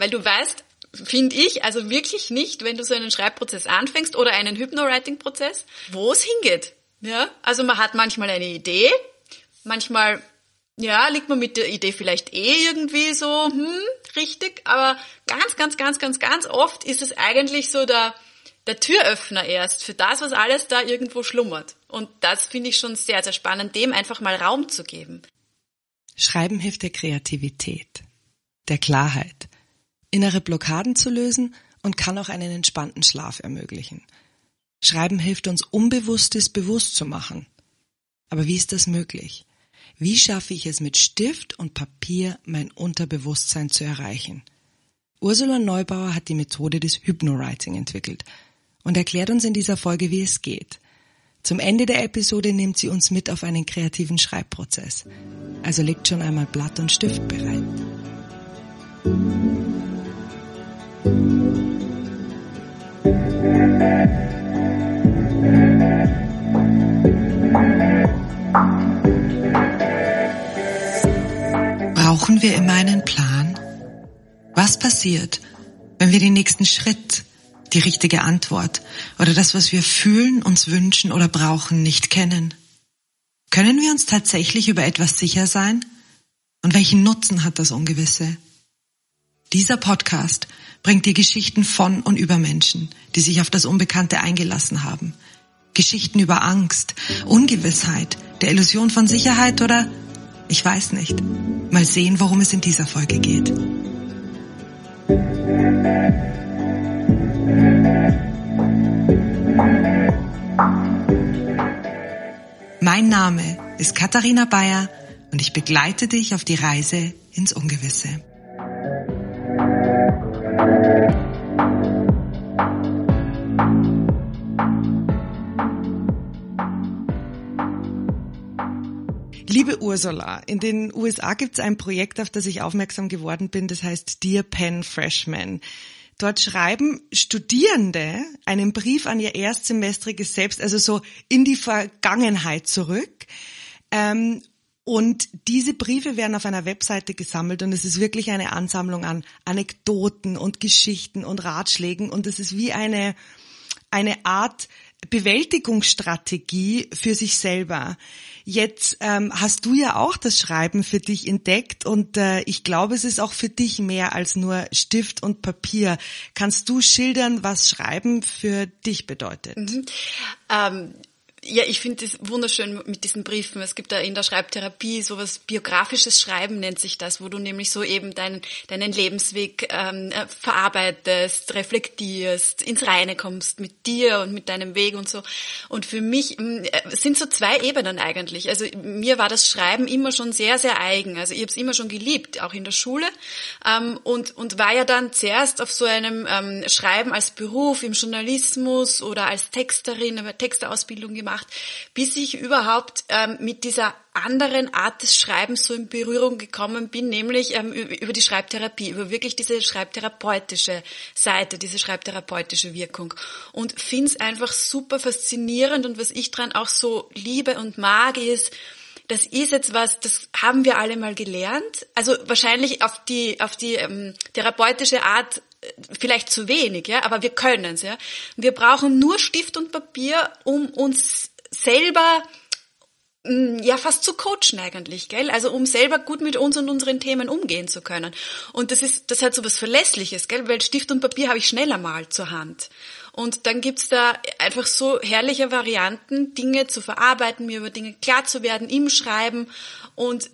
Weil du weißt, finde ich, also wirklich nicht, wenn du so einen Schreibprozess anfängst oder einen Hypnowriting-Prozess, wo es hingeht. Ja, also man hat manchmal eine Idee, manchmal ja, liegt man mit der Idee vielleicht eh irgendwie so, hm, richtig, aber ganz, ganz, ganz, ganz, ganz oft ist es eigentlich so der, der Türöffner erst für das, was alles da irgendwo schlummert. Und das finde ich schon sehr, sehr spannend, dem einfach mal Raum zu geben. Schreiben hilft der Kreativität, der Klarheit, innere Blockaden zu lösen und kann auch einen entspannten Schlaf ermöglichen. Schreiben hilft uns, Unbewusstes bewusst zu machen. Aber wie ist das möglich? Wie schaffe ich es mit Stift und Papier, mein Unterbewusstsein zu erreichen? Ursula Neubauer hat die Methode des Hypnowriting entwickelt und erklärt uns in dieser Folge, wie es geht. Zum Ende der Episode nimmt sie uns mit auf einen kreativen Schreibprozess. Also legt schon einmal Blatt und Stift bereit. Brauchen wir immer einen Plan? Was passiert, wenn wir den nächsten Schritt, die richtige Antwort oder das, was wir fühlen, uns wünschen oder brauchen, nicht kennen? Können wir uns tatsächlich über etwas sicher sein? Und welchen Nutzen hat das Ungewisse? Dieser Podcast bringt dir Geschichten von und über Menschen, die sich auf das Unbekannte eingelassen haben. Geschichten über Angst, Ungewissheit, der Illusion von Sicherheit oder ich weiß nicht. Mal sehen, worum es in dieser Folge geht. Mein Name ist Katharina Bayer und ich begleite dich auf die Reise ins Ungewisse. Liebe Ursula, in den USA gibt es ein Projekt, auf das ich aufmerksam geworden bin, das heißt Dear Pen Freshman. Dort schreiben Studierende einen Brief an ihr erstsemestriges Selbst, also so in die Vergangenheit zurück. Ähm, und diese Briefe werden auf einer Webseite gesammelt und es ist wirklich eine Ansammlung an Anekdoten und Geschichten und Ratschlägen und es ist wie eine, eine Art Bewältigungsstrategie für sich selber. Jetzt ähm, hast du ja auch das Schreiben für dich entdeckt und äh, ich glaube, es ist auch für dich mehr als nur Stift und Papier. Kannst du schildern, was Schreiben für dich bedeutet? Mhm. Ähm ja, ich finde es wunderschön mit diesen Briefen. Es gibt da in der Schreibtherapie sowas biografisches Schreiben nennt sich das, wo du nämlich so eben deinen, deinen Lebensweg ähm, äh, verarbeitest, reflektierst, ins Reine kommst mit dir und mit deinem Weg und so. Und für mich äh, sind so zwei Ebenen eigentlich. Also mir war das Schreiben immer schon sehr, sehr eigen. Also ich habe es immer schon geliebt, auch in der Schule. Ähm, und, und war ja dann zuerst auf so einem ähm, Schreiben als Beruf im Journalismus oder als Texterin, eine Texterausbildung gemacht gemacht, bis ich überhaupt ähm, mit dieser anderen Art des Schreibens so in Berührung gekommen bin, nämlich ähm, über die Schreibtherapie, über wirklich diese schreibtherapeutische Seite, diese schreibtherapeutische Wirkung. Und finde es einfach super faszinierend und was ich dran auch so liebe und mag, ist, das ist jetzt was, das haben wir alle mal gelernt. Also wahrscheinlich auf die, auf die ähm, therapeutische Art vielleicht zu wenig, ja, aber wir können es, ja. Wir brauchen nur Stift und Papier, um uns selber mm, ja fast zu coachen eigentlich, gell? Also um selber gut mit uns und unseren Themen umgehen zu können. Und das ist das hat so was Verlässliches, gell? Weil Stift und Papier habe ich schneller mal zur Hand. Und dann gibt's da einfach so herrliche Varianten, Dinge zu verarbeiten, mir über Dinge klar zu werden im Schreiben und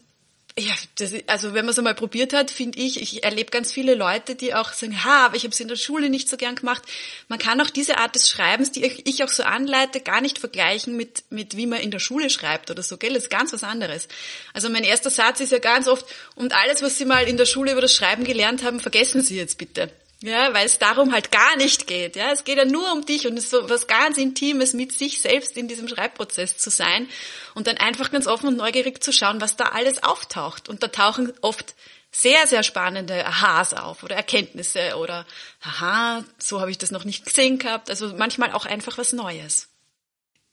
ja, das, also wenn man es einmal probiert hat, finde ich, ich erlebe ganz viele Leute, die auch sagen, ha, aber ich habe es in der Schule nicht so gern gemacht. Man kann auch diese Art des Schreibens, die ich auch so anleite, gar nicht vergleichen mit, mit wie man in der Schule schreibt oder so, gell? Das ist ganz was anderes. Also mein erster Satz ist ja ganz oft, und alles, was Sie mal in der Schule über das Schreiben gelernt haben, vergessen Sie jetzt bitte. Ja, weil es darum halt gar nicht geht. Ja, es geht ja nur um dich und es ist so was ganz Intimes mit sich selbst in diesem Schreibprozess zu sein und dann einfach ganz offen und neugierig zu schauen, was da alles auftaucht. Und da tauchen oft sehr, sehr spannende Aha's auf oder Erkenntnisse oder aha, so habe ich das noch nicht gesehen gehabt. Also manchmal auch einfach was Neues.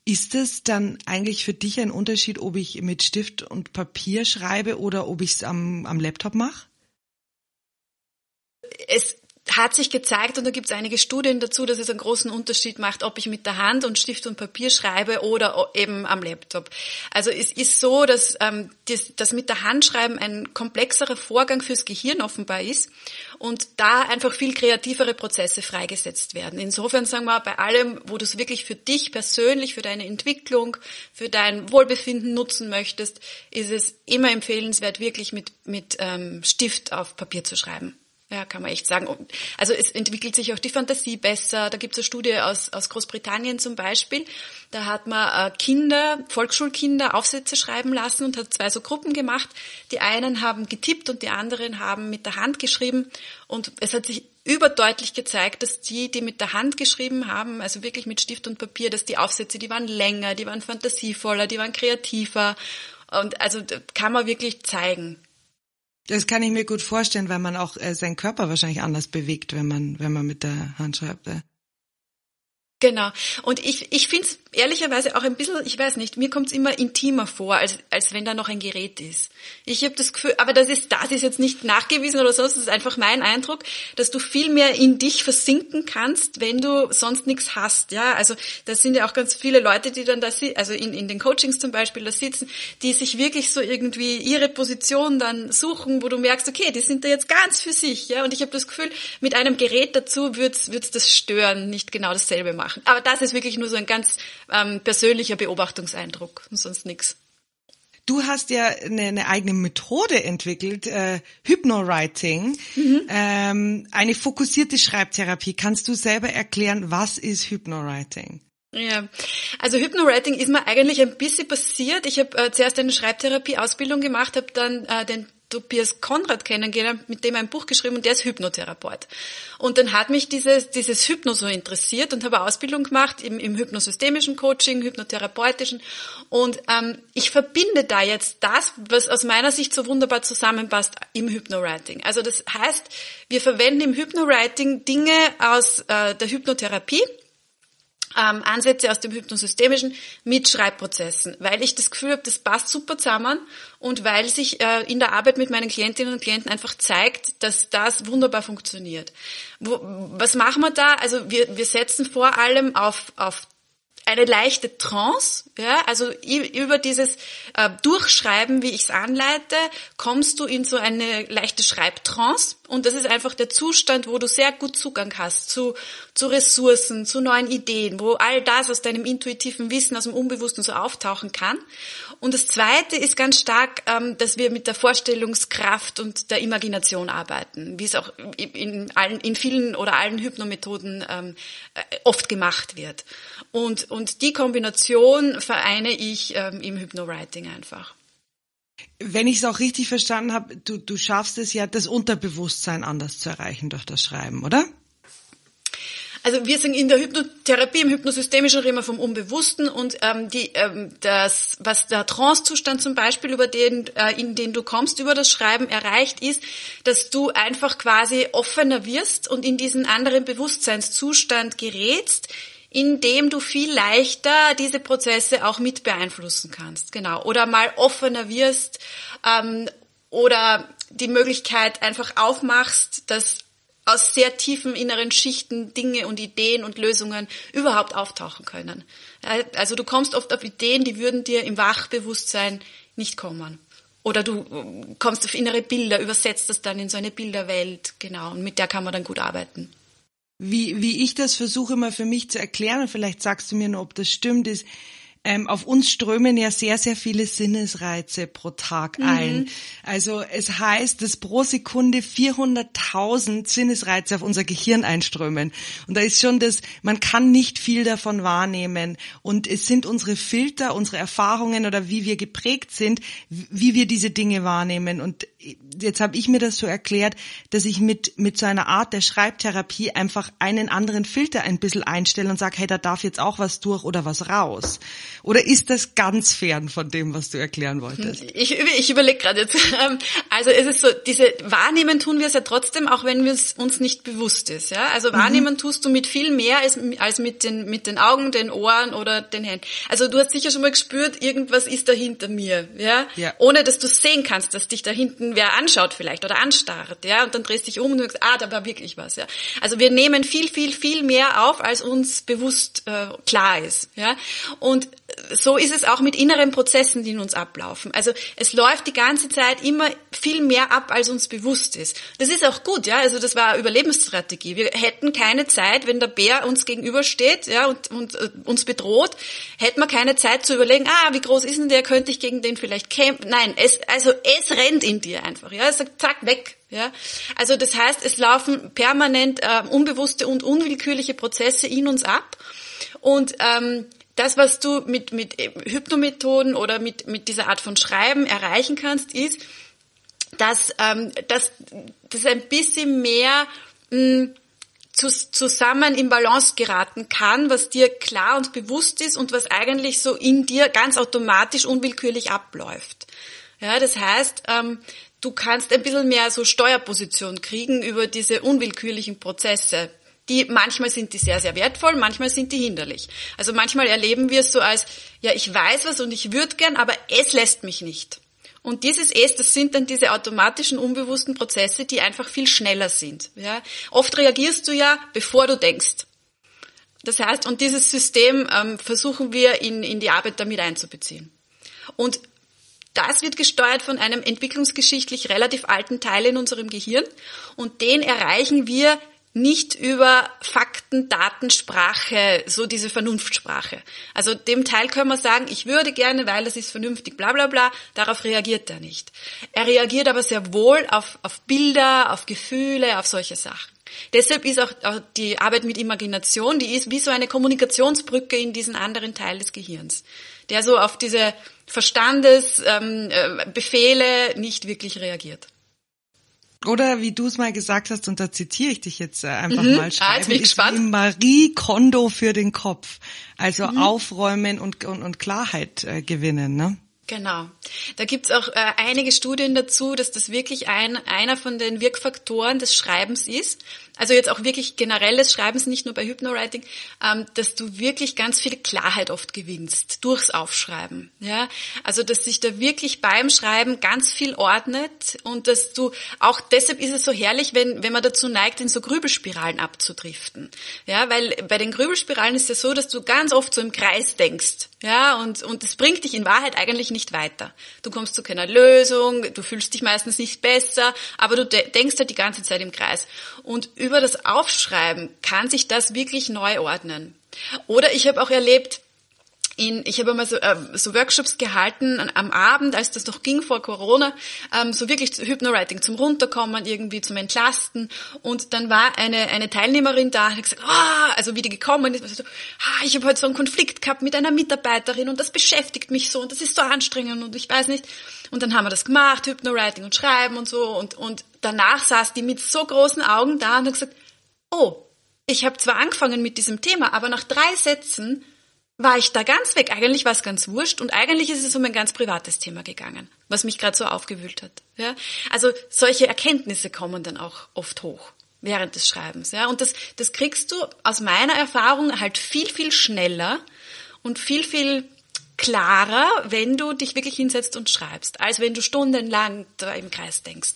Ist es dann eigentlich für dich ein Unterschied, ob ich mit Stift und Papier schreibe oder ob ich es am, am Laptop mache? Es hat sich gezeigt, und da gibt es einige Studien dazu, dass es einen großen Unterschied macht, ob ich mit der Hand und Stift und Papier schreibe oder eben am Laptop. Also es ist so, dass ähm, das, das mit der Hand schreiben ein komplexerer Vorgang fürs Gehirn offenbar ist und da einfach viel kreativere Prozesse freigesetzt werden. Insofern sagen wir, bei allem, wo du es wirklich für dich persönlich, für deine Entwicklung, für dein Wohlbefinden nutzen möchtest, ist es immer empfehlenswert, wirklich mit, mit ähm, Stift auf Papier zu schreiben. Ja, kann man echt sagen. Also es entwickelt sich auch die Fantasie besser. Da gibt es eine Studie aus, aus Großbritannien zum Beispiel. Da hat man äh, Kinder, Volksschulkinder Aufsätze schreiben lassen und hat zwei so Gruppen gemacht. Die einen haben getippt und die anderen haben mit der Hand geschrieben. Und es hat sich überdeutlich gezeigt, dass die, die mit der Hand geschrieben haben, also wirklich mit Stift und Papier, dass die Aufsätze, die waren länger, die waren fantasievoller, die waren kreativer. Und also kann man wirklich zeigen. Das kann ich mir gut vorstellen, weil man auch äh, seinen Körper wahrscheinlich anders bewegt, wenn man, wenn man mit der Hand schreibt. Äh. Genau. Und ich, ich finde es ehrlicherweise auch ein bisschen, ich weiß nicht, mir kommt es immer intimer vor, als, als wenn da noch ein Gerät ist. Ich habe das Gefühl, aber das ist, das ist jetzt nicht nachgewiesen oder sonst, das ist einfach mein Eindruck, dass du viel mehr in dich versinken kannst, wenn du sonst nichts hast. Ja, also das sind ja auch ganz viele Leute, die dann da also in, in den Coachings zum Beispiel da sitzen, die sich wirklich so irgendwie ihre Position dann suchen, wo du merkst, okay, die sind da jetzt ganz für sich. Ja, und ich habe das Gefühl, mit einem Gerät dazu wird's wird's das stören, nicht genau dasselbe machen machen. Aber das ist wirklich nur so ein ganz ähm, persönlicher Beobachtungseindruck und sonst nichts. Du hast ja eine, eine eigene Methode entwickelt, äh, Hypnowriting, mhm. ähm, eine fokussierte Schreibtherapie. Kannst du selber erklären, was ist Hypnowriting? Ja, also Hypnowriting ist mir eigentlich ein bisschen passiert. Ich habe äh, zuerst eine Schreibtherapie-Ausbildung gemacht, habe dann äh, den Tobias Konrad kennengelernt, mit dem ein Buch geschrieben und der ist Hypnotherapeut. Und dann hat mich dieses, dieses Hypno so interessiert und habe Ausbildung gemacht im, im hypnosystemischen Coaching, hypnotherapeutischen. Und ähm, ich verbinde da jetzt das, was aus meiner Sicht so wunderbar zusammenpasst im Hypnowriting. Also das heißt, wir verwenden im Hypnowriting Dinge aus äh, der Hypnotherapie, ähm, Ansätze aus dem Hypnosystemischen mit Schreibprozessen, weil ich das Gefühl habe, das passt super zusammen und weil sich äh, in der Arbeit mit meinen Klientinnen und Klienten einfach zeigt, dass das wunderbar funktioniert. Wo, was machen wir da? Also wir, wir setzen vor allem auf, auf eine leichte Trance, ja, also über dieses äh, Durchschreiben, wie ich es anleite, kommst du in so eine leichte Schreibtrance und das ist einfach der Zustand, wo du sehr gut Zugang hast zu, zu Ressourcen, zu neuen Ideen, wo all das aus deinem intuitiven Wissen, aus dem Unbewussten so auftauchen kann. Und das Zweite ist ganz stark, ähm, dass wir mit der Vorstellungskraft und der Imagination arbeiten, wie es auch in, allen, in vielen oder allen Hypnomethoden ähm, äh, oft gemacht wird. Und, und die Kombination vereine ich ähm, im Hypnowriting einfach. Wenn ich es auch richtig verstanden habe, du, du schaffst es ja, das Unterbewusstsein anders zu erreichen durch das Schreiben, oder? Also wir sind in der Hypnotherapie, im hypnosystemischen reden wir vom Unbewussten und ähm, die, ähm, das, was der Trance-Zustand zum Beispiel, über den, äh, in den du kommst, über das Schreiben erreicht, ist, dass du einfach quasi offener wirst und in diesen anderen Bewusstseinszustand gerätst, indem du viel leichter diese Prozesse auch mit beeinflussen kannst. Genau. Oder mal offener wirst ähm, oder die Möglichkeit einfach aufmachst, dass aus sehr tiefen inneren Schichten Dinge und Ideen und Lösungen überhaupt auftauchen können. Also du kommst oft auf Ideen, die würden dir im Wachbewusstsein nicht kommen. Oder du äh, kommst auf innere Bilder, übersetzt das dann in so eine Bilderwelt, genau, und mit der kann man dann gut arbeiten. Wie, wie ich das versuche immer für mich zu erklären, und vielleicht sagst du mir nur, ob das stimmt, ist, ähm, auf uns strömen ja sehr, sehr viele Sinnesreize pro Tag mhm. ein. Also es heißt, dass pro Sekunde 400.000 Sinnesreize auf unser Gehirn einströmen. Und da ist schon das, man kann nicht viel davon wahrnehmen. Und es sind unsere Filter, unsere Erfahrungen oder wie wir geprägt sind, wie wir diese Dinge wahrnehmen. Und jetzt habe ich mir das so erklärt, dass ich mit, mit so einer Art der Schreibtherapie einfach einen anderen Filter ein bisschen einstelle und sage, hey, da darf jetzt auch was durch oder was raus. Oder ist das ganz fern von dem, was du erklären wolltest? Ich, ich überlege gerade jetzt. Ähm, also es ist so, diese Wahrnehmen tun wir es ja trotzdem, auch wenn es uns nicht bewusst ist. Ja? Also mhm. wahrnehmen mhm. tust du mit viel mehr als, als mit, den, mit den Augen, den Ohren oder den Händen. Also du hast sicher schon mal gespürt, irgendwas ist da hinter mir. Ja? ja. Ohne dass du sehen kannst, dass dich da hinten wer anschaut vielleicht oder anstarrt. Ja? Und dann drehst dich um und sagst, ah, da war wirklich was. Ja? Also wir nehmen viel, viel, viel mehr auf, als uns bewusst äh, klar ist. Ja? Und so ist es auch mit inneren Prozessen, die in uns ablaufen. Also es läuft die ganze Zeit immer viel mehr ab, als uns bewusst ist. Das ist auch gut, ja. Also das war Überlebensstrategie. Wir hätten keine Zeit, wenn der Bär uns gegenübersteht, ja, und, und uh, uns bedroht, hätten wir keine Zeit zu überlegen, ah, wie groß ist denn der, könnte ich gegen den vielleicht kämpfen? Nein, es, also es rennt in dir einfach, ja. Es sagt, zack, weg, ja, also das heißt, es laufen permanent äh, unbewusste und unwillkürliche Prozesse in uns ab und ähm, das, was du mit, mit Hypnomethoden oder mit, mit dieser Art von Schreiben erreichen kannst, ist, dass, ähm, dass das ein bisschen mehr mh, zu, zusammen in Balance geraten kann, was dir klar und bewusst ist und was eigentlich so in dir ganz automatisch unwillkürlich abläuft. Ja, das heißt, ähm, du kannst ein bisschen mehr so Steuerposition kriegen über diese unwillkürlichen Prozesse die manchmal sind die sehr, sehr wertvoll, manchmal sind die hinderlich. Also manchmal erleben wir es so als, ja, ich weiß was und ich würde gern, aber es lässt mich nicht. Und dieses Es, das sind dann diese automatischen, unbewussten Prozesse, die einfach viel schneller sind. Ja? Oft reagierst du ja, bevor du denkst. Das heißt, und dieses System ähm, versuchen wir in, in die Arbeit damit einzubeziehen. Und das wird gesteuert von einem entwicklungsgeschichtlich relativ alten Teil in unserem Gehirn und den erreichen wir nicht über Fakten, Daten, Sprache, so diese Vernunftsprache. Also dem Teil können wir sagen, ich würde gerne, weil es ist vernünftig, bla bla bla, darauf reagiert er nicht. Er reagiert aber sehr wohl auf, auf Bilder, auf Gefühle, auf solche Sachen. Deshalb ist auch, auch die Arbeit mit Imagination, die ist wie so eine Kommunikationsbrücke in diesen anderen Teil des Gehirns, der so auf diese Verstandesbefehle ähm, äh, nicht wirklich reagiert. Oder wie du es mal gesagt hast, und da zitiere ich dich jetzt äh, einfach mhm. mal, schreiben, ah, jetzt bin ich ist gespannt. Marie Kondo für den Kopf. Also mhm. aufräumen und, und, und Klarheit äh, gewinnen, ne? Genau. Da gibt's auch äh, einige Studien dazu, dass das wirklich ein, einer von den Wirkfaktoren des Schreibens ist also jetzt auch wirklich generelles Schreibens, nicht nur bei Hypnowriting, ähm, dass du wirklich ganz viel Klarheit oft gewinnst durchs Aufschreiben. Ja, also dass sich da wirklich beim Schreiben ganz viel ordnet und dass du auch deshalb ist es so herrlich, wenn wenn man dazu neigt, in so Grübelspiralen abzudriften. Ja, weil bei den Grübelspiralen ist es so, dass du ganz oft so im Kreis denkst. Ja, und und es bringt dich in Wahrheit eigentlich nicht weiter. Du kommst zu keiner Lösung, du fühlst dich meistens nicht besser, aber du de denkst halt die ganze Zeit im Kreis und über das Aufschreiben kann sich das wirklich neu ordnen. Oder ich habe auch erlebt, in, ich habe mal so, äh, so Workshops gehalten am Abend, als das noch ging vor Corona, ähm, so wirklich Hypnowriting zum Runterkommen, irgendwie zum Entlasten. Und dann war eine, eine Teilnehmerin da und hat gesagt, ah, also wie die gekommen ist, so, ah, ich habe heute so einen Konflikt gehabt mit einer Mitarbeiterin und das beschäftigt mich so und das ist so anstrengend und ich weiß nicht. Und dann haben wir das gemacht, Hypnowriting und Schreiben und so und, und danach saß die mit so großen Augen da und hat gesagt, oh, ich habe zwar angefangen mit diesem Thema, aber nach drei Sätzen war ich da ganz weg. Eigentlich war es ganz wurscht und eigentlich ist es um ein ganz privates Thema gegangen, was mich gerade so aufgewühlt hat. Ja? Also solche Erkenntnisse kommen dann auch oft hoch während des Schreibens. Ja? Und das, das kriegst du aus meiner Erfahrung halt viel, viel schneller und viel, viel klarer, wenn du dich wirklich hinsetzt und schreibst, als wenn du stundenlang da im Kreis denkst.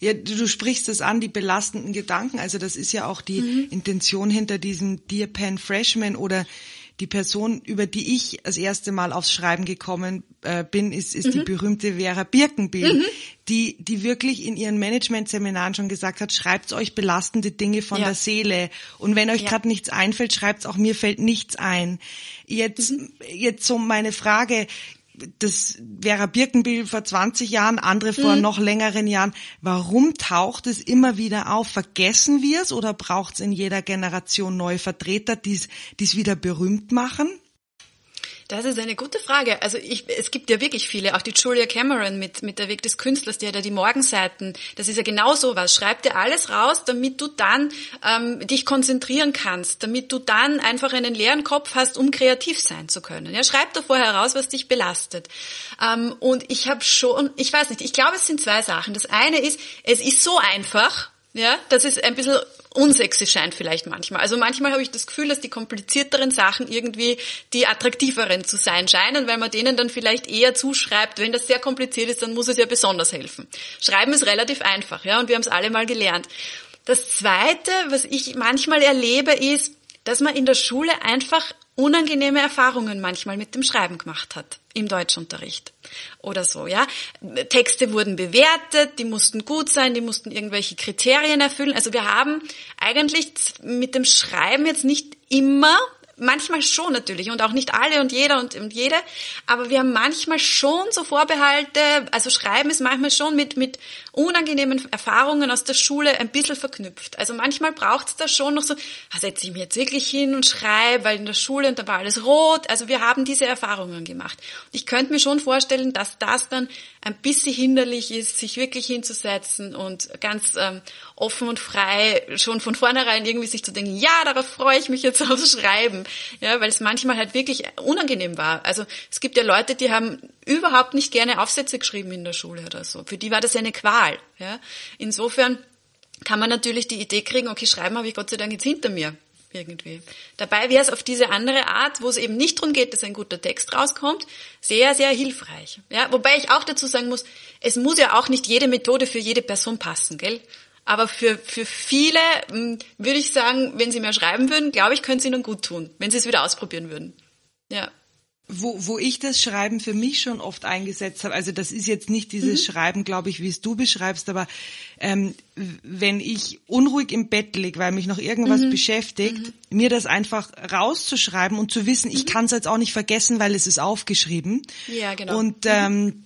Ja, du, sprichst es an, die belastenden Gedanken. Also das ist ja auch die mhm. Intention hinter diesem Dear Pen Freshman oder die Person, über die ich das erste Mal aufs Schreiben gekommen äh, bin, ist, ist mhm. die berühmte Vera Birkenbill, mhm. die, die wirklich in ihren Management-Seminaren schon gesagt hat, schreibt euch belastende Dinge von ja. der Seele. Und wenn euch ja. gerade nichts einfällt, schreibt auch mir fällt nichts ein. Jetzt, mhm. jetzt so meine Frage, das wäre Birkenbill vor 20 Jahren, andere vor mhm. noch längeren Jahren. Warum taucht es immer wieder auf? Vergessen wir es oder braucht es in jeder Generation neue Vertreter, die es wieder berühmt machen? Das ist eine gute Frage. Also ich, es gibt ja wirklich viele, auch die Julia Cameron mit, mit der Weg des Künstlers, die hat ja die Morgenseiten. Das ist ja genau so was. Schreib dir alles raus, damit du dann ähm, dich konzentrieren kannst, damit du dann einfach einen leeren Kopf hast, um kreativ sein zu können. Ja, schreib da vorher raus, was dich belastet. Ähm, und ich habe schon, ich weiß nicht, ich glaube, es sind zwei Sachen. Das eine ist, es ist so einfach, ja, dass es ein bisschen unsexy scheint vielleicht manchmal. Also manchmal habe ich das Gefühl, dass die komplizierteren Sachen irgendwie die attraktiveren zu sein scheinen, weil man denen dann vielleicht eher zuschreibt, wenn das sehr kompliziert ist, dann muss es ja besonders helfen. Schreiben ist relativ einfach, ja, und wir haben es alle mal gelernt. Das zweite, was ich manchmal erlebe, ist, dass man in der Schule einfach unangenehme Erfahrungen manchmal mit dem Schreiben gemacht hat im Deutschunterricht oder so, ja. Texte wurden bewertet, die mussten gut sein, die mussten irgendwelche Kriterien erfüllen. Also wir haben eigentlich mit dem Schreiben jetzt nicht immer manchmal schon natürlich und auch nicht alle und jeder und, und jede, aber wir haben manchmal schon so Vorbehalte, also Schreiben ist manchmal schon mit, mit unangenehmen Erfahrungen aus der Schule ein bisschen verknüpft. Also manchmal braucht es da schon noch so, ah, setze ich mich jetzt wirklich hin und schreibe, weil in der Schule und da war alles rot. Also wir haben diese Erfahrungen gemacht. Und ich könnte mir schon vorstellen, dass das dann ein bisschen hinderlich ist, sich wirklich hinzusetzen und ganz ähm, offen und frei schon von vornherein irgendwie sich zu denken, ja, darauf freue ich mich jetzt aufs Schreiben. Ja, weil es manchmal halt wirklich unangenehm war. Also es gibt ja Leute, die haben überhaupt nicht gerne Aufsätze geschrieben in der Schule oder so. Für die war das eine Qual. Ja? Insofern kann man natürlich die Idee kriegen, okay, schreiben habe ich Gott sei Dank jetzt hinter mir irgendwie. Dabei wäre es auf diese andere Art, wo es eben nicht darum geht, dass ein guter Text rauskommt, sehr, sehr hilfreich. Ja, wobei ich auch dazu sagen muss, es muss ja auch nicht jede Methode für jede Person passen, gell? Aber für, für viele hm, würde ich sagen, wenn sie mehr schreiben würden, glaube ich, könnte es ihnen gut tun, wenn sie es wieder ausprobieren würden. Ja wo, wo ich das Schreiben für mich schon oft eingesetzt habe, also das ist jetzt nicht dieses mhm. Schreiben, glaube ich, wie es du beschreibst, aber ähm, wenn ich unruhig im Bett lieg, weil mich noch irgendwas mhm. beschäftigt, mhm. mir das einfach rauszuschreiben und zu wissen, ich mhm. kann es jetzt auch nicht vergessen, weil es ist aufgeschrieben. Ja, genau. Und mhm. ähm,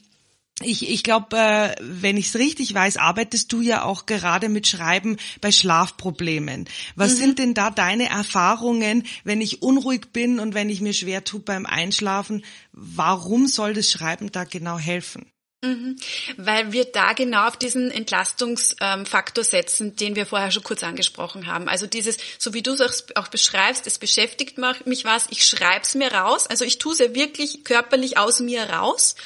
ich, ich glaube, äh, wenn ich es richtig weiß, arbeitest du ja auch gerade mit Schreiben bei Schlafproblemen. Was mhm. sind denn da deine Erfahrungen, wenn ich unruhig bin und wenn ich mir schwer tue beim Einschlafen? Warum soll das Schreiben da genau helfen? Mhm. Weil wir da genau auf diesen Entlastungsfaktor setzen, den wir vorher schon kurz angesprochen haben. Also dieses, so wie du es auch beschreibst, es beschäftigt mich was, ich schreib's mir raus, also ich tue es ja wirklich körperlich aus mir raus.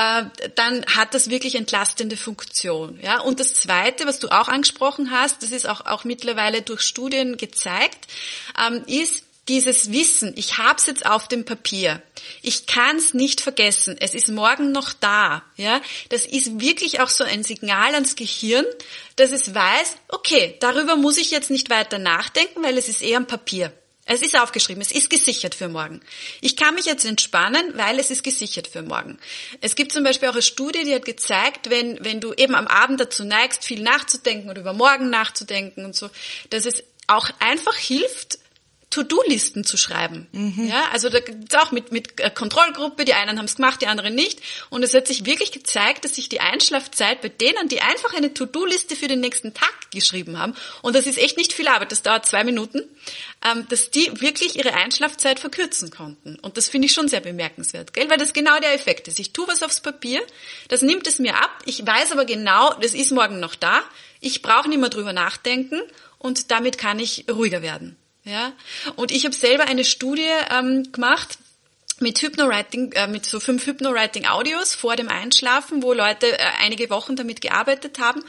Ähm, äh, dann hat das wirklich entlastende Funktion. Ja? Und das Zweite, was du auch angesprochen hast, das ist auch, auch mittlerweile durch Studien gezeigt, ähm, ist, dieses Wissen, ich habe es jetzt auf dem Papier, ich kann es nicht vergessen, es ist morgen noch da, ja, das ist wirklich auch so ein Signal ans Gehirn, dass es weiß, okay, darüber muss ich jetzt nicht weiter nachdenken, weil es ist eher am Papier. Es ist aufgeschrieben, es ist gesichert für morgen. Ich kann mich jetzt entspannen, weil es ist gesichert für morgen. Es gibt zum Beispiel auch eine Studie, die hat gezeigt, wenn, wenn du eben am Abend dazu neigst, viel nachzudenken oder über morgen nachzudenken und so, dass es auch einfach hilft, To-Do-Listen zu schreiben. Mhm. Ja, also da gibt's auch mit, mit äh, Kontrollgruppe, die einen haben es gemacht, die anderen nicht. Und es hat sich wirklich gezeigt, dass sich die Einschlafzeit bei denen, die einfach eine To-Do-Liste für den nächsten Tag geschrieben haben, und das ist echt nicht viel Arbeit, das dauert zwei Minuten, ähm, dass die wirklich ihre Einschlafzeit verkürzen konnten. Und das finde ich schon sehr bemerkenswert, gell? weil das genau der Effekt ist. Ich tue was aufs Papier, das nimmt es mir ab, ich weiß aber genau, das ist morgen noch da, ich brauche nicht mehr drüber nachdenken und damit kann ich ruhiger werden. Ja? Und ich habe selber eine Studie ähm, gemacht, mit Hypnowriting, äh, mit so fünf Hypnowriting-Audios vor dem Einschlafen, wo Leute äh, einige Wochen damit gearbeitet haben.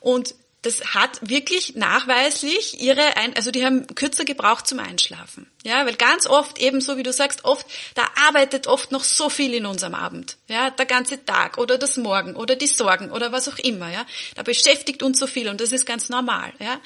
Und das hat wirklich nachweislich ihre, Ein also die haben kürzer gebraucht zum Einschlafen. Ja, weil ganz oft eben so wie du sagst, oft, da arbeitet oft noch so viel in unserem Abend. Ja, der ganze Tag oder das Morgen oder die Sorgen oder was auch immer. Ja, da beschäftigt uns so viel und das ist ganz normal. Ja,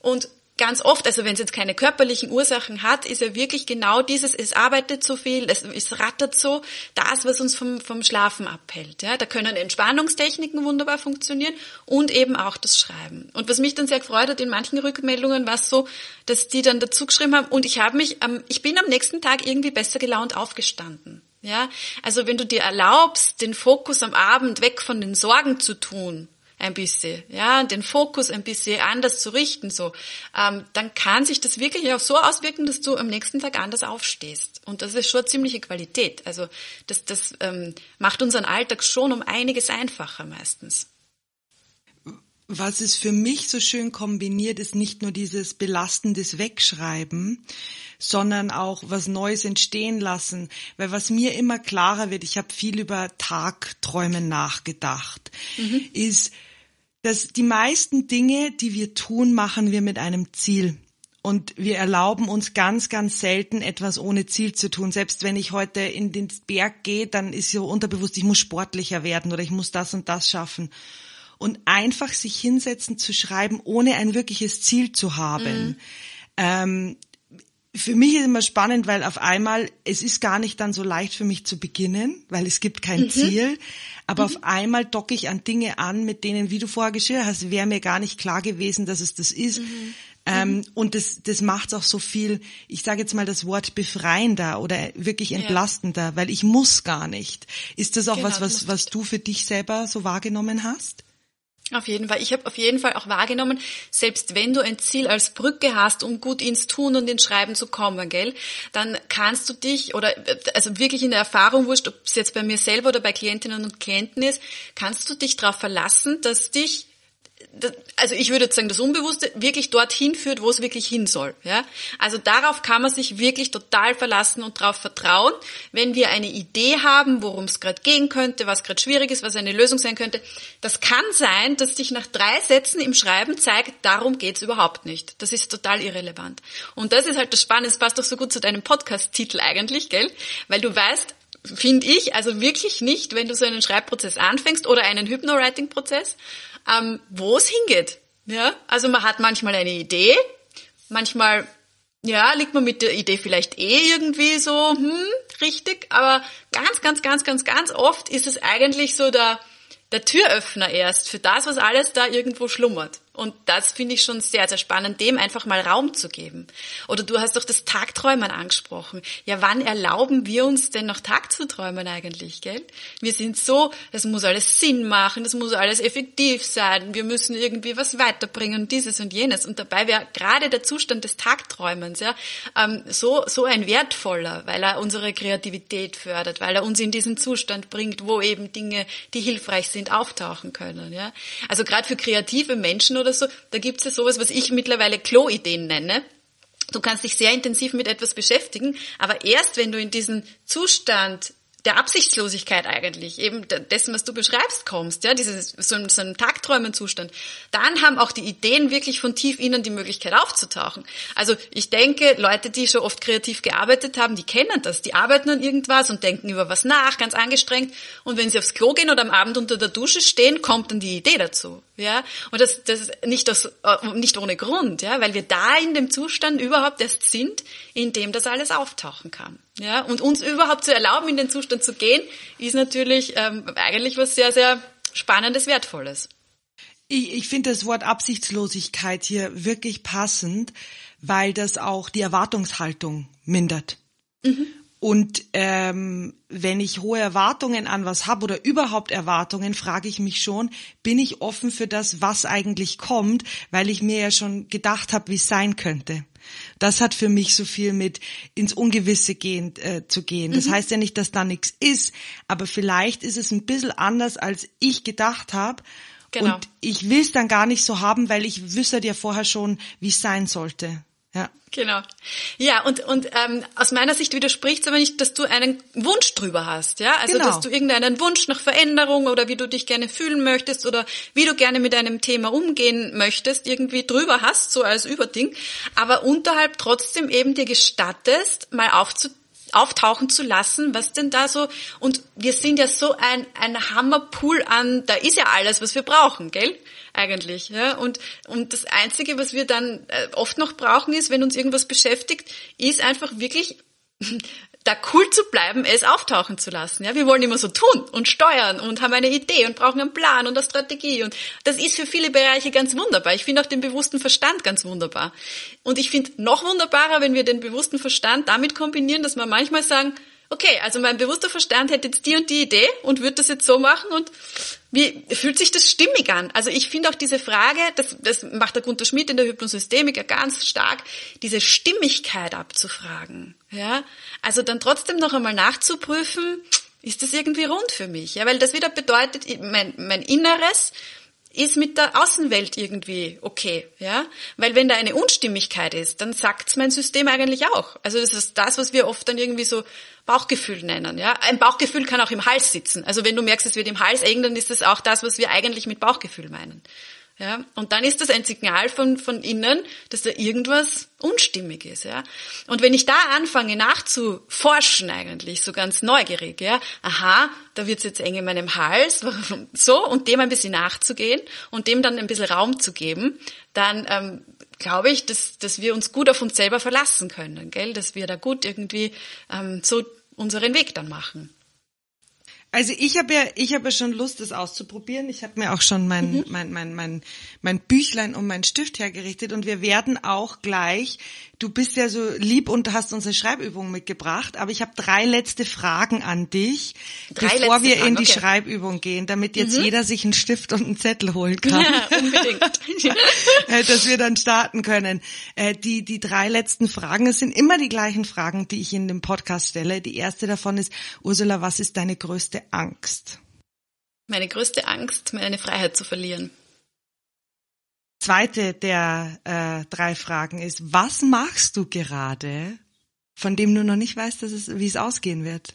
und ganz oft, also wenn es jetzt keine körperlichen Ursachen hat, ist ja wirklich genau dieses, es arbeitet so viel, es, es rattert so, das, was uns vom, vom Schlafen abhält. Ja? Da können Entspannungstechniken wunderbar funktionieren und eben auch das Schreiben. Und was mich dann sehr gefreut hat, in manchen Rückmeldungen war es so, dass die dann dazu geschrieben haben, und ich habe mich, am, ich bin am nächsten Tag irgendwie besser gelaunt aufgestanden. Ja, also wenn du dir erlaubst, den Fokus am Abend weg von den Sorgen zu tun, ein bisschen, ja, den Fokus ein bisschen anders zu richten, so, ähm, dann kann sich das wirklich auch so auswirken, dass du am nächsten Tag anders aufstehst. Und das ist schon ziemliche Qualität. Also das, das ähm, macht unseren Alltag schon um einiges einfacher meistens. Was es für mich so schön kombiniert, ist nicht nur dieses belastendes Wegschreiben, sondern auch was Neues entstehen lassen. Weil was mir immer klarer wird, ich habe viel über Tagträumen nachgedacht, mhm. ist, dass die meisten Dinge, die wir tun, machen wir mit einem Ziel. Und wir erlauben uns ganz, ganz selten etwas ohne Ziel zu tun. Selbst wenn ich heute in den Berg gehe, dann ist so unterbewusst, ich muss sportlicher werden oder ich muss das und das schaffen. Und einfach sich hinsetzen zu schreiben, ohne ein wirkliches Ziel zu haben. Mhm. Ähm, für mich ist immer spannend, weil auf einmal, es ist gar nicht dann so leicht für mich zu beginnen, weil es gibt kein mhm. Ziel. Aber mhm. auf einmal docke ich an Dinge an, mit denen, wie du vorher geschildert hast, wäre mir gar nicht klar gewesen, dass es das ist. Mhm. Ähm, mhm. und das, das macht auch so viel, ich sage jetzt mal das Wort befreiender oder wirklich entlastender, ja. weil ich muss gar nicht. Ist das auch genau, was, was, was du für dich selber so wahrgenommen hast? Auf jeden Fall. Ich habe auf jeden Fall auch wahrgenommen, selbst wenn du ein Ziel als Brücke hast, um gut ins Tun und ins Schreiben zu kommen, gell, dann kannst du dich oder also wirklich in der Erfahrung wurscht, ob es jetzt bei mir selber oder bei Klientinnen und Klienten ist, kannst du dich darauf verlassen, dass dich also ich würde sagen, das Unbewusste wirklich dorthin führt, wo es wirklich hin soll. Ja? Also darauf kann man sich wirklich total verlassen und darauf vertrauen. Wenn wir eine Idee haben, worum es gerade gehen könnte, was gerade schwierig ist, was eine Lösung sein könnte, das kann sein, dass sich nach drei Sätzen im Schreiben zeigt, darum geht's überhaupt nicht. Das ist total irrelevant. Und das ist halt das Spannende, es passt doch so gut zu deinem Podcast-Titel eigentlich, gell? Weil du weißt, finde ich, also wirklich nicht, wenn du so einen Schreibprozess anfängst oder einen Hypno-Writing-Prozess, ähm, wo es hingeht. Ja, also man hat manchmal eine Idee, manchmal ja, liegt man mit der Idee vielleicht eh irgendwie so, hm, richtig, aber ganz, ganz, ganz, ganz, ganz oft ist es eigentlich so der, der Türöffner erst für das, was alles da irgendwo schlummert. Und das finde ich schon sehr, sehr spannend, dem einfach mal Raum zu geben. Oder du hast doch das Tagträumen angesprochen. Ja, wann erlauben wir uns denn noch Tag zu träumen eigentlich, gell? Wir sind so, das muss alles Sinn machen, das muss alles effektiv sein, wir müssen irgendwie was weiterbringen, dieses und jenes. Und dabei wäre gerade der Zustand des Tagträumens, ja, ähm, so, so ein wertvoller, weil er unsere Kreativität fördert, weil er uns in diesen Zustand bringt, wo eben Dinge, die hilfreich sind, auftauchen können, ja. Also gerade für kreative Menschen so, da gibt's ja sowas, was ich mittlerweile Klo-Ideen nenne. Du kannst dich sehr intensiv mit etwas beschäftigen, aber erst wenn du in diesen Zustand der Absichtslosigkeit eigentlich, eben dessen, was du beschreibst, kommst, ja, dieses, so, so einem Tagträumenzustand, dann haben auch die Ideen wirklich von tief innen die Möglichkeit aufzutauchen. Also ich denke, Leute, die schon oft kreativ gearbeitet haben, die kennen das. Die arbeiten an irgendwas und denken über was nach, ganz angestrengt. Und wenn sie aufs Klo gehen oder am Abend unter der Dusche stehen, kommt dann die Idee dazu. Ja, und das, das nicht, das, äh, nicht ohne Grund, ja, weil wir da in dem Zustand überhaupt erst sind, in dem das alles auftauchen kann. Ja, und uns überhaupt zu erlauben, in den Zustand zu gehen, ist natürlich ähm, eigentlich was sehr, sehr Spannendes, Wertvolles. Ich, ich finde das Wort Absichtslosigkeit hier wirklich passend, weil das auch die Erwartungshaltung mindert. Mhm. Und ähm, wenn ich hohe Erwartungen an was habe oder überhaupt Erwartungen, frage ich mich schon, bin ich offen für das, was eigentlich kommt, weil ich mir ja schon gedacht habe, wie es sein könnte. Das hat für mich so viel mit ins Ungewisse gehen, äh, zu gehen. Das mhm. heißt ja nicht, dass da nichts ist, aber vielleicht ist es ein bisschen anders, als ich gedacht habe. Genau. Und ich will es dann gar nicht so haben, weil ich wüsste ja vorher schon, wie es sein sollte. Ja. Genau. Ja, und, und ähm, aus meiner Sicht widerspricht es aber nicht, dass du einen Wunsch drüber hast, ja? Also genau. dass du irgendeinen Wunsch nach Veränderung oder wie du dich gerne fühlen möchtest oder wie du gerne mit einem Thema umgehen möchtest, irgendwie drüber hast, so als Überding, aber unterhalb trotzdem eben dir gestattest, mal aufzu auftauchen zu lassen, was denn da so, und wir sind ja so ein, ein Hammerpool an, da ist ja alles, was wir brauchen, gell? eigentlich. Ja? Und, und das Einzige, was wir dann äh, oft noch brauchen, ist, wenn uns irgendwas beschäftigt, ist einfach wirklich da cool zu bleiben, es auftauchen zu lassen. Ja, wir wollen immer so tun und steuern und haben eine Idee und brauchen einen Plan und eine Strategie und das ist für viele Bereiche ganz wunderbar. Ich finde auch den bewussten Verstand ganz wunderbar. Und ich finde noch wunderbarer, wenn wir den bewussten Verstand damit kombinieren, dass wir manchmal sagen, okay, also mein bewusster Verstand hätte jetzt die und die Idee und würde das jetzt so machen und wie fühlt sich das stimmig an? Also ich finde auch diese Frage, das, das macht der Gunter Schmidt in der Hypnosystemik ja ganz stark, diese Stimmigkeit abzufragen. Ja, also dann trotzdem noch einmal nachzuprüfen, ist das irgendwie rund für mich? Ja, weil das wieder bedeutet, mein, mein Inneres ist mit der Außenwelt irgendwie okay, ja? Weil wenn da eine Unstimmigkeit ist, dann sagt's mein System eigentlich auch. Also das ist das, was wir oft dann irgendwie so Bauchgefühl nennen, ja? Ein Bauchgefühl kann auch im Hals sitzen. Also wenn du merkst, es wird im Hals eng, dann ist das auch das, was wir eigentlich mit Bauchgefühl meinen. Ja, und dann ist das ein Signal von, von innen, dass da irgendwas unstimmig ist, ja. Und wenn ich da anfange nachzuforschen eigentlich, so ganz neugierig, ja, aha, da wird's jetzt eng in meinem Hals, so, und dem ein bisschen nachzugehen und dem dann ein bisschen Raum zu geben, dann ähm, glaube ich, dass, dass wir uns gut auf uns selber verlassen können, gell, dass wir da gut irgendwie ähm, so unseren Weg dann machen. Also ich habe ja, ich habe ja schon Lust, das auszuprobieren. Ich habe mir auch schon mein, mhm. mein, mein, mein, mein Büchlein und mein Stift hergerichtet und wir werden auch gleich Du bist ja so lieb und hast unsere Schreibübung mitgebracht, aber ich habe drei letzte Fragen an dich, drei bevor wir Fragen, in die okay. Schreibübung gehen, damit jetzt mhm. jeder sich einen Stift und einen Zettel holen kann. Ja, unbedingt. Äh, dass wir dann starten können. Äh, die, die drei letzten Fragen, es sind immer die gleichen Fragen, die ich in dem Podcast stelle. Die erste davon ist, Ursula, was ist deine größte Angst? Meine größte Angst, meine Freiheit zu verlieren zweite der äh, drei Fragen ist, was machst du gerade, von dem du noch nicht weißt, dass es, wie es ausgehen wird?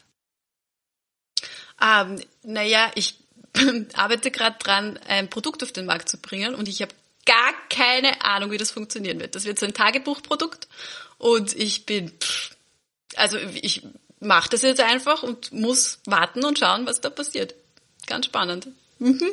Ähm, naja, ich arbeite gerade dran, ein Produkt auf den Markt zu bringen und ich habe gar keine Ahnung, wie das funktionieren wird. Das wird so ein Tagebuchprodukt und ich bin, also ich mache das jetzt einfach und muss warten und schauen, was da passiert. Ganz spannend. Mhm.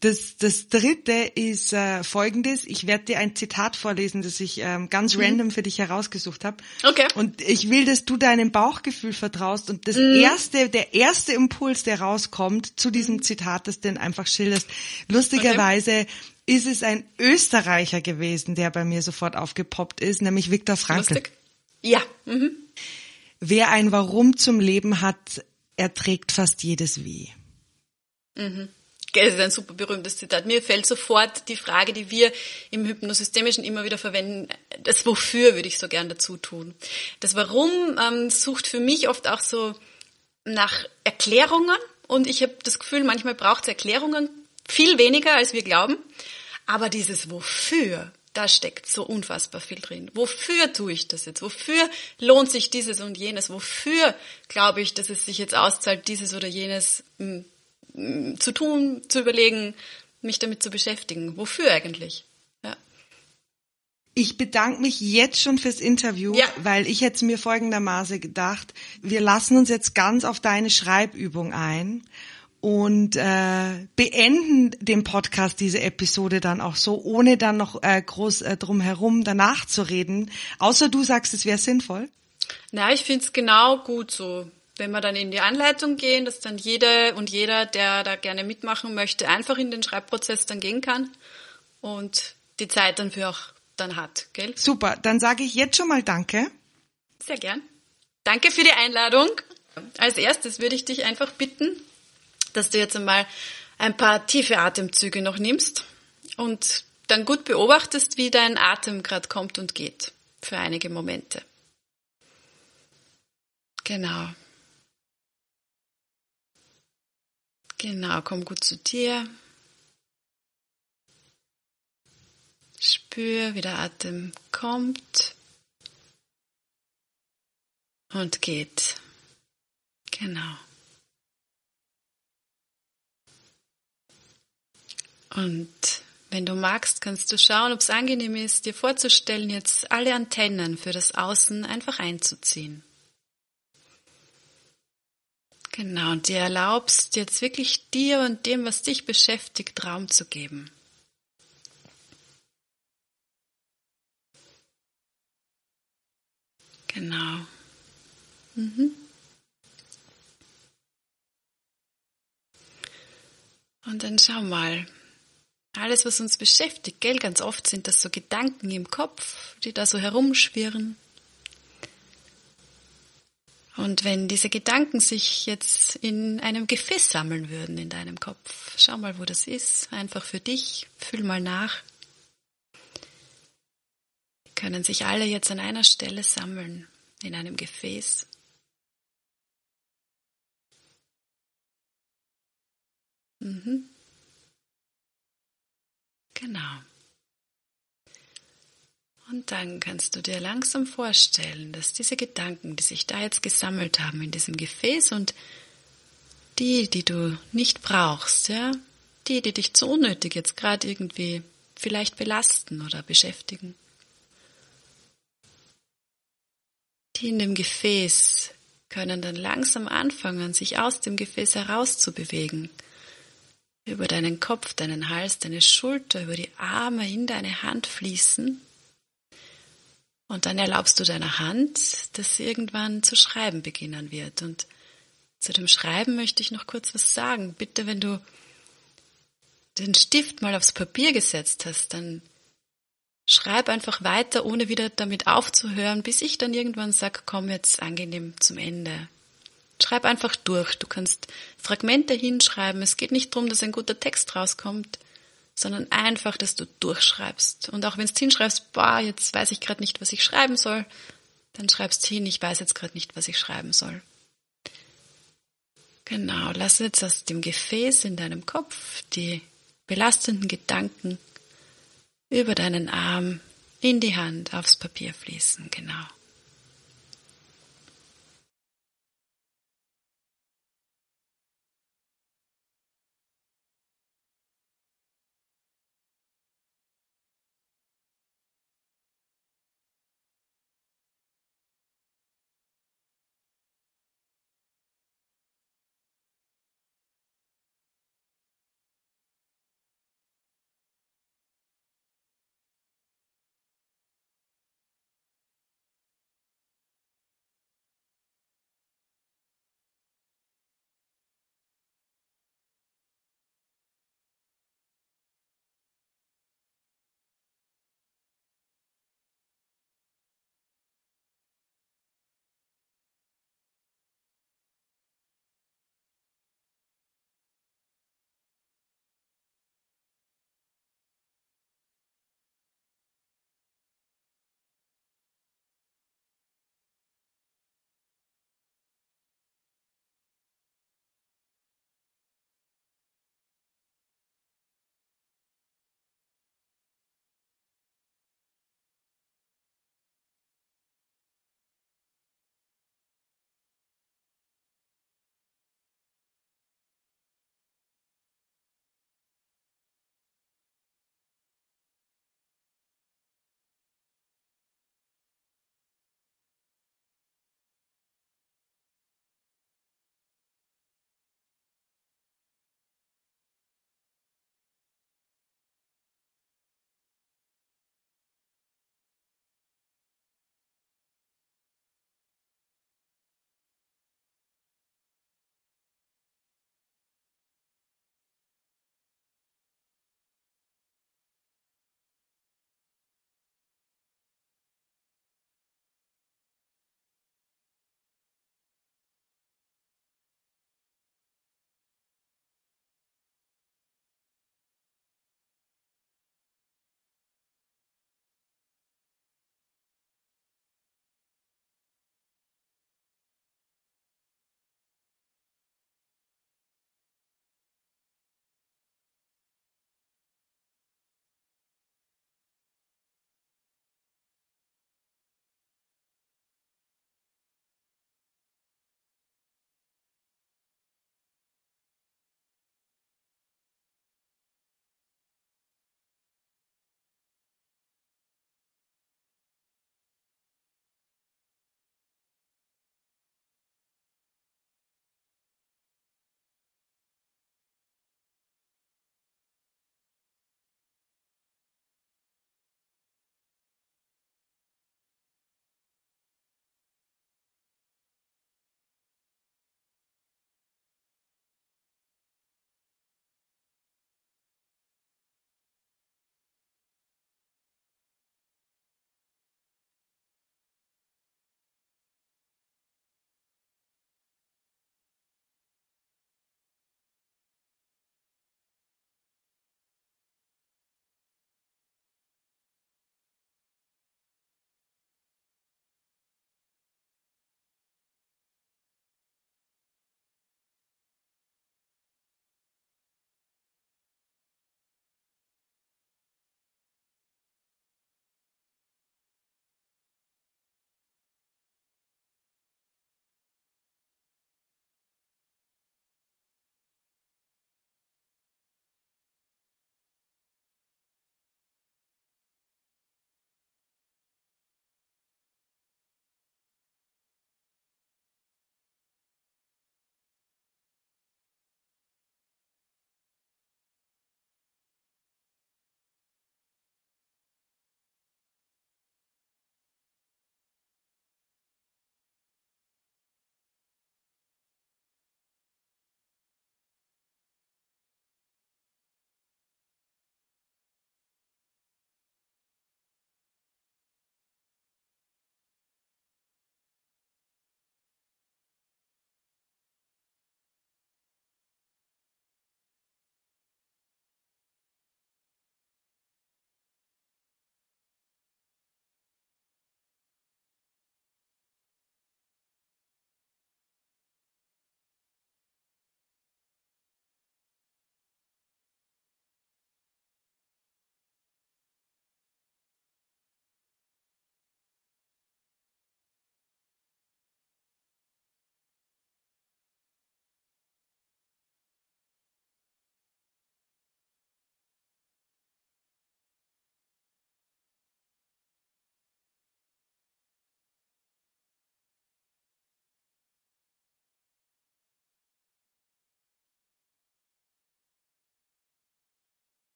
Das, das dritte ist äh, folgendes. Ich werde dir ein Zitat vorlesen, das ich ähm, ganz mhm. random für dich herausgesucht habe. Okay. Und ich will, dass du deinem Bauchgefühl vertraust und das mhm. erste, der erste Impuls, der rauskommt zu diesem mhm. Zitat, das du einfach schilderst. Lustigerweise okay. ist es ein Österreicher gewesen, der bei mir sofort aufgepoppt ist, nämlich Viktor Frankl. Lustig. Ja. Mhm. Wer ein Warum zum Leben hat, erträgt fast jedes Wie. Mhm. Das ist ein super berühmtes Zitat. Mir fällt sofort die Frage, die wir im Hypnosystemischen immer wieder verwenden, das Wofür würde ich so gern dazu tun. Das Warum ähm, sucht für mich oft auch so nach Erklärungen und ich habe das Gefühl, manchmal braucht es Erklärungen viel weniger, als wir glauben. Aber dieses Wofür, da steckt so unfassbar viel drin. Wofür tue ich das jetzt? Wofür lohnt sich dieses und jenes? Wofür glaube ich, dass es sich jetzt auszahlt, dieses oder jenes hm, zu tun, zu überlegen, mich damit zu beschäftigen. Wofür eigentlich? Ja. Ich bedanke mich jetzt schon fürs Interview, ja. weil ich jetzt mir folgendermaßen gedacht, wir lassen uns jetzt ganz auf deine Schreibübung ein und äh, beenden den Podcast, diese Episode dann auch so, ohne dann noch äh, groß äh, drum herum danach zu reden. Außer du sagst, es wäre sinnvoll. Na, ich finde es genau gut so wenn wir dann in die Anleitung gehen, dass dann jede und jeder, der da gerne mitmachen möchte, einfach in den Schreibprozess dann gehen kann und die Zeit dann für auch dann hat, gell? Super, dann sage ich jetzt schon mal Danke. Sehr gern. Danke für die Einladung. Als erstes würde ich dich einfach bitten, dass du jetzt einmal ein paar tiefe Atemzüge noch nimmst und dann gut beobachtest, wie dein Atem gerade kommt und geht für einige Momente. Genau. Genau, komm gut zu dir. Spür, wie der Atem kommt und geht. Genau. Und wenn du magst, kannst du schauen, ob es angenehm ist, dir vorzustellen, jetzt alle Antennen für das Außen einfach einzuziehen. Genau, und dir erlaubst jetzt wirklich dir und dem, was dich beschäftigt, Raum zu geben. Genau. Mhm. Und dann schau mal, alles, was uns beschäftigt, gell, ganz oft sind das so Gedanken im Kopf, die da so herumschwirren. Und wenn diese Gedanken sich jetzt in einem Gefäß sammeln würden in deinem Kopf, schau mal, wo das ist, einfach für dich, fühl mal nach. Die können sich alle jetzt an einer Stelle sammeln, in einem Gefäß. Mhm. Genau. Und dann kannst du dir langsam vorstellen, dass diese Gedanken, die sich da jetzt gesammelt haben in diesem Gefäß und die, die du nicht brauchst, ja, die, die dich zu unnötig jetzt gerade irgendwie vielleicht belasten oder beschäftigen, die in dem Gefäß können dann langsam anfangen, sich aus dem Gefäß herauszubewegen. Über deinen Kopf, deinen Hals, deine Schulter, über die Arme in deine Hand fließen und dann erlaubst du deiner Hand, dass sie irgendwann zu schreiben beginnen wird. Und zu dem Schreiben möchte ich noch kurz was sagen. Bitte, wenn du den Stift mal aufs Papier gesetzt hast, dann schreib einfach weiter, ohne wieder damit aufzuhören, bis ich dann irgendwann sage, komm jetzt angenehm zum Ende. Schreib einfach durch. Du kannst Fragmente hinschreiben. Es geht nicht darum, dass ein guter Text rauskommt sondern einfach, dass du durchschreibst. Und auch wenn du hinschreibst, boah, jetzt weiß ich gerade nicht, was ich schreiben soll, dann schreibst hin, ich weiß jetzt gerade nicht, was ich schreiben soll. Genau, lass jetzt aus dem Gefäß in deinem Kopf die belastenden Gedanken über deinen Arm in die Hand aufs Papier fließen, genau.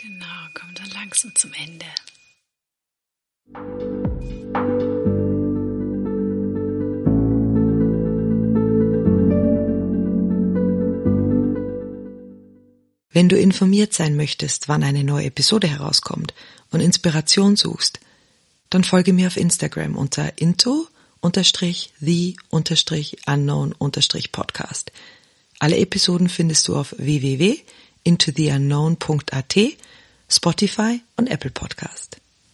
Genau, kommen dann langsam zum Ende. Wenn du informiert sein möchtest, wann eine neue Episode herauskommt und Inspiration suchst, dann folge mir auf Instagram unter into-the-unknown-podcast. Alle Episoden findest du auf www.intotheunknown.at, Spotify und Apple Podcast.